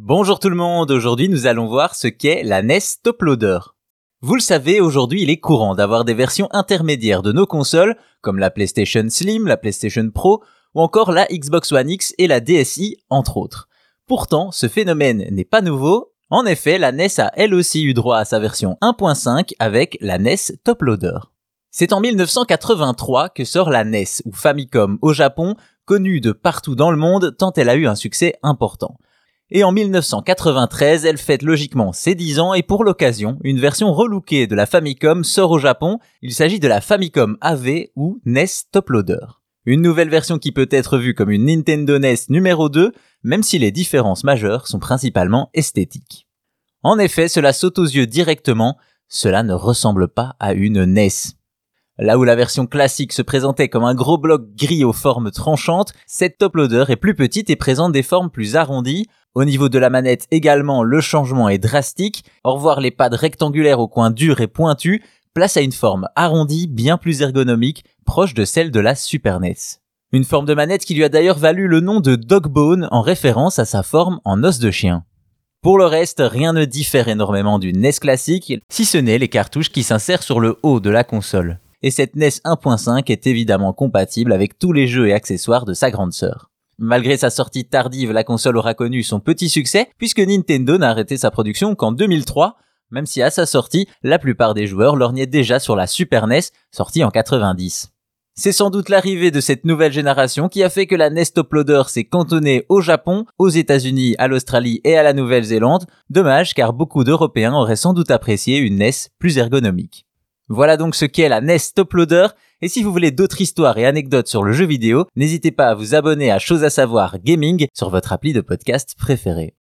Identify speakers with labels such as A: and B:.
A: Bonjour tout le monde, aujourd'hui nous allons voir ce qu'est la NES Top Loader. Vous le savez, aujourd'hui il est courant d'avoir des versions intermédiaires de nos consoles, comme la PlayStation Slim, la PlayStation Pro, ou encore la Xbox One X et la DSi, entre autres. Pourtant, ce phénomène n'est pas nouveau. En effet, la NES a elle aussi eu droit à sa version 1.5 avec la NES Top Loader. C'est en 1983 que sort la NES, ou Famicom au Japon, connue de partout dans le monde tant elle a eu un succès important. Et en 1993, elle fête logiquement ses 10 ans et pour l'occasion, une version relookée de la Famicom sort au Japon. Il s'agit de la Famicom AV ou NES Top Loader. Une nouvelle version qui peut être vue comme une Nintendo NES numéro 2, même si les différences majeures sont principalement esthétiques. En effet, cela saute aux yeux directement, cela ne ressemble pas à une NES. Là où la version classique se présentait comme un gros bloc gris aux formes tranchantes, cette top loader est plus petite et présente des formes plus arrondies, au niveau de la manette également, le changement est drastique. Au revoir les pads rectangulaires au coin dur et pointu, place à une forme arrondie bien plus ergonomique, proche de celle de la Super NES. Une forme de manette qui lui a d'ailleurs valu le nom de Dogbone en référence à sa forme en os de chien. Pour le reste, rien ne diffère énormément d'une NES classique, si ce n'est les cartouches qui s'insèrent sur le haut de la console. Et cette NES 1.5 est évidemment compatible avec tous les jeux et accessoires de sa grande sœur. Malgré sa sortie tardive, la console aura connu son petit succès puisque Nintendo n'a arrêté sa production qu'en 2003, même si à sa sortie, la plupart des joueurs lorgnaient déjà sur la Super NES, sortie en 90. C'est sans doute l'arrivée de cette nouvelle génération qui a fait que la NES Top Loader s'est cantonnée au Japon, aux États-Unis, à l'Australie et à la Nouvelle-Zélande. Dommage car beaucoup d'Européens auraient sans doute apprécié une NES plus ergonomique. Voilà donc ce qu'est la NES Top Loader. Et si vous voulez d'autres histoires et anecdotes sur le jeu vidéo, n'hésitez pas à vous abonner à Chose à savoir Gaming sur votre appli de podcast préféré.